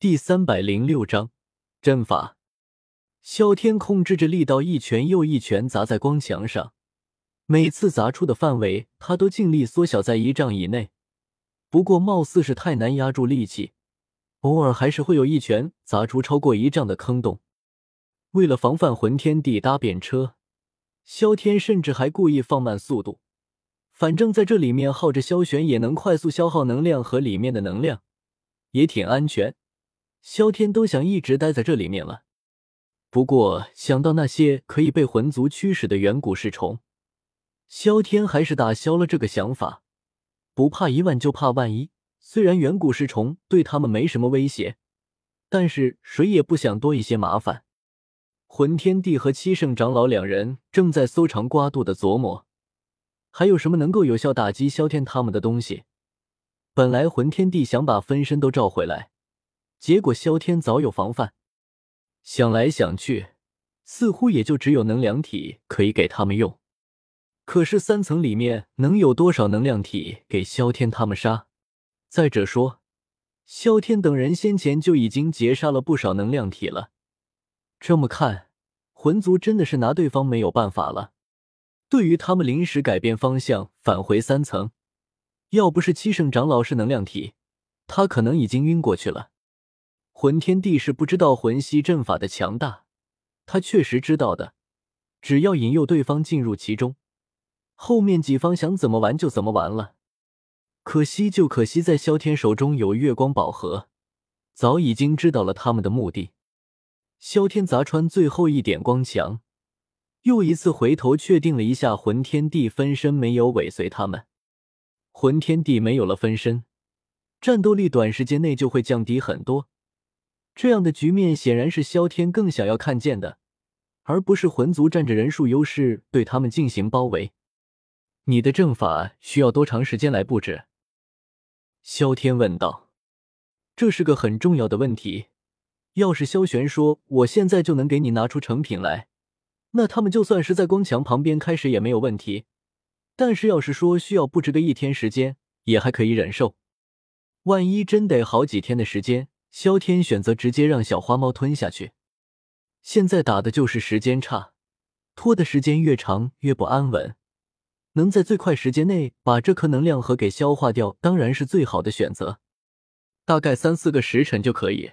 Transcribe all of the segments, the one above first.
第三百零六章阵法。萧天控制着力道，一拳又一拳砸在光墙上，每次砸出的范围，他都尽力缩小在一丈以内。不过，貌似是太难压住力气，偶尔还是会有一拳砸出超过一丈的坑洞。为了防范魂天地搭便车，萧天甚至还故意放慢速度，反正在这里面耗着萧玄也能快速消耗能量和里面的能量，也挺安全。萧天都想一直待在这里面了，不过想到那些可以被魂族驱使的远古噬虫，萧天还是打消了这个想法。不怕一万，就怕万一。虽然远古噬虫对他们没什么威胁，但是谁也不想多一些麻烦。魂天帝和七圣长老两人正在搜肠刮肚的琢磨，还有什么能够有效打击萧天他们的东西。本来魂天帝想把分身都召回来。结果萧天早有防范，想来想去，似乎也就只有能量体可以给他们用。可是三层里面能有多少能量体给萧天他们杀？再者说，萧天等人先前就已经截杀了不少能量体了。这么看，魂族真的是拿对方没有办法了。对于他们临时改变方向返回三层，要不是七圣长老是能量体，他可能已经晕过去了。魂天帝是不知道魂吸阵法的强大，他确实知道的。只要引诱对方进入其中，后面几方想怎么玩就怎么玩了。可惜就可惜在萧天手中有月光宝盒，早已经知道了他们的目的。萧天砸穿最后一点光墙，又一次回头确定了一下魂天帝分身没有尾随他们。魂天帝没有了分身，战斗力短时间内就会降低很多。这样的局面显然是萧天更想要看见的，而不是魂族占着人数优势对他们进行包围。你的阵法需要多长时间来布置？萧天问道。这是个很重要的问题。要是萧玄说我现在就能给你拿出成品来，那他们就算是在光墙旁边开始也没有问题。但是要是说需要布置个一天时间，也还可以忍受。万一真得好几天的时间？萧天选择直接让小花猫吞下去。现在打的就是时间差，拖的时间越长越不安稳。能在最快时间内把这颗能量核给消化掉，当然是最好的选择。大概三四个时辰就可以。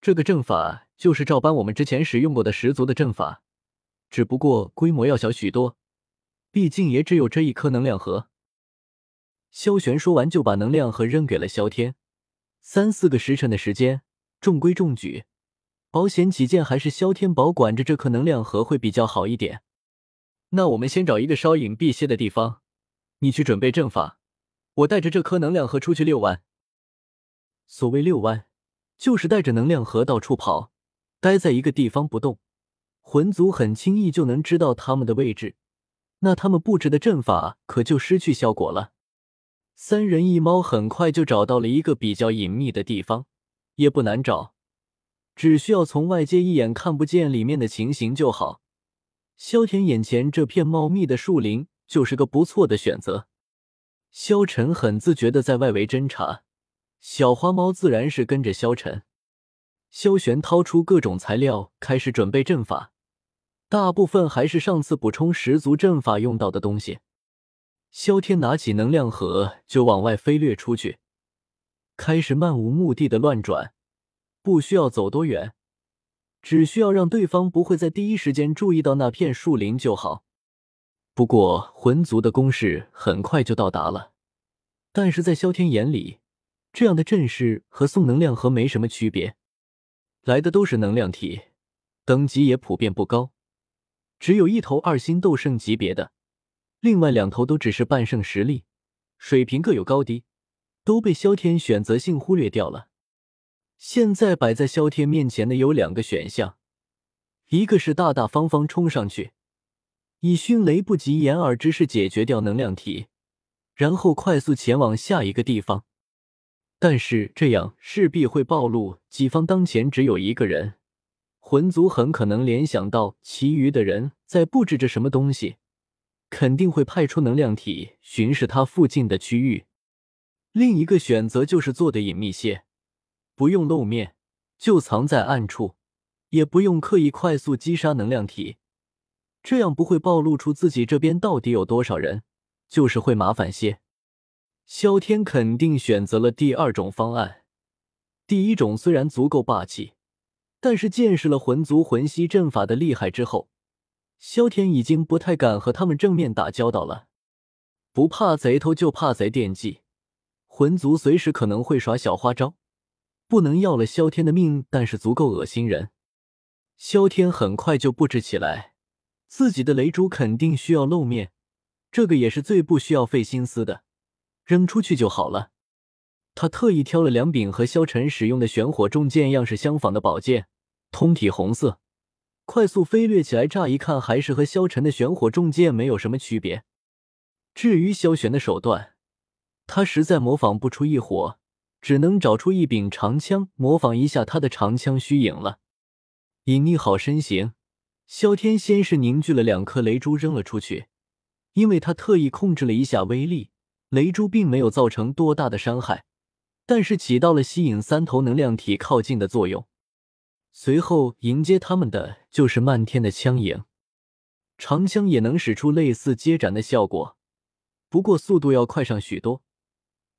这个阵法就是照搬我们之前使用过的十足的阵法，只不过规模要小许多。毕竟也只有这一颗能量核。萧玄说完，就把能量核扔给了萧天。三四个时辰的时间，中规中矩。保险起见，还是萧天保管着这颗能量核会比较好一点。那我们先找一个稍隐蔽些的地方，你去准备阵法，我带着这颗能量核出去遛弯。所谓遛弯，就是带着能量核到处跑，待在一个地方不动。魂族很轻易就能知道他们的位置，那他们布置的阵法可就失去效果了。三人一猫很快就找到了一个比较隐秘的地方，也不难找，只需要从外界一眼看不见里面的情形就好。萧田眼前这片茂密的树林就是个不错的选择。萧晨很自觉的在外围侦查，小花猫自然是跟着萧晨。萧玄掏出各种材料，开始准备阵法，大部分还是上次补充十足阵法用到的东西。萧天拿起能量盒就往外飞掠出去，开始漫无目的的乱转，不需要走多远，只需要让对方不会在第一时间注意到那片树林就好。不过魂族的攻势很快就到达了，但是在萧天眼里，这样的阵势和送能量盒没什么区别，来的都是能量体，等级也普遍不高，只有一头二星斗圣级别的。另外两头都只是半圣实力，水平各有高低，都被萧天选择性忽略掉了。现在摆在萧天面前的有两个选项，一个是大大方方冲上去，以迅雷不及掩耳之势解决掉能量体，然后快速前往下一个地方。但是这样势必会暴露己方当前只有一个人，魂族很可能联想到其余的人在布置着什么东西。肯定会派出能量体巡视他附近的区域。另一个选择就是做的隐秘些，不用露面，就藏在暗处，也不用刻意快速击杀能量体，这样不会暴露出自己这边到底有多少人，就是会麻烦些。萧天肯定选择了第二种方案，第一种虽然足够霸气，但是见识了魂族魂息阵法的厉害之后，萧天已经不太敢和他们正面打交道了。不怕贼偷，就怕贼惦记。魂族随时可能会耍小花招，不能要了萧天的命，但是足够恶心人。萧天很快就布置起来，自己的雷珠肯定需要露面，这个也是最不需要费心思的，扔出去就好了。他特意挑了两柄和萧晨使用的玄火重剑样式相仿的宝剑，通体红色，快速飞掠起来，乍一看还是和萧晨的玄火重剑没有什么区别。至于萧玄的手段，他实在模仿不出一伙，只能找出一柄长枪，模仿一下他的长枪虚影了。隐匿好身形，萧天先是凝聚了两颗雷珠扔了出去，因为他特意控制了一下威力，雷珠并没有造成多大的伤害，但是起到了吸引三头能量体靠近的作用。随后迎接他们的就是漫天的枪影，长枪也能使出类似接斩的效果。不过速度要快上许多，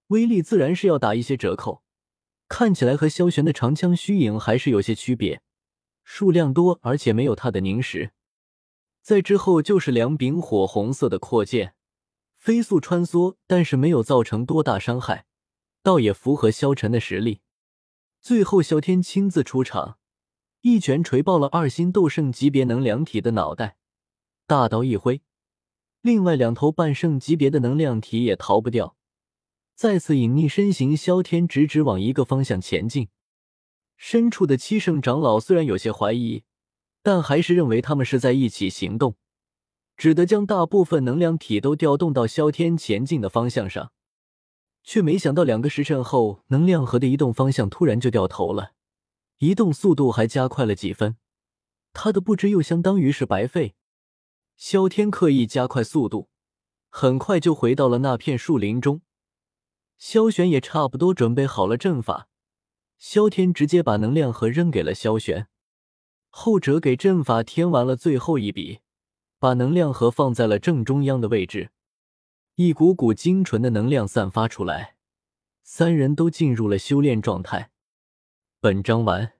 威力自然是要打一些折扣。看起来和萧玄的长枪虚影还是有些区别，数量多，而且没有他的凝实。在之后就是两柄火红色的阔剑，飞速穿梭，但是没有造成多大伤害，倒也符合萧晨的实力。最后萧天亲自出场，一拳锤爆了二星斗圣级别能量体的脑袋，大刀一挥。另外两头半圣级别的能量体也逃不掉，再次隐匿身形，萧天直直往一个方向前进。深处的七圣长老虽然有些怀疑，但还是认为他们是在一起行动，只得将大部分能量体都调动到萧天前进的方向上。却没想到两个时辰后，能量核的移动方向突然就掉头了，移动速度还加快了几分。他的不知又相当于是白费。萧天刻意加快速度，很快就回到了那片树林中。萧玄也差不多准备好了阵法，萧天直接把能量核扔给了萧玄，后者给阵法添完了最后一笔，把能量核放在了正中央的位置。一股股精纯的能量散发出来，三人都进入了修炼状态。本章完。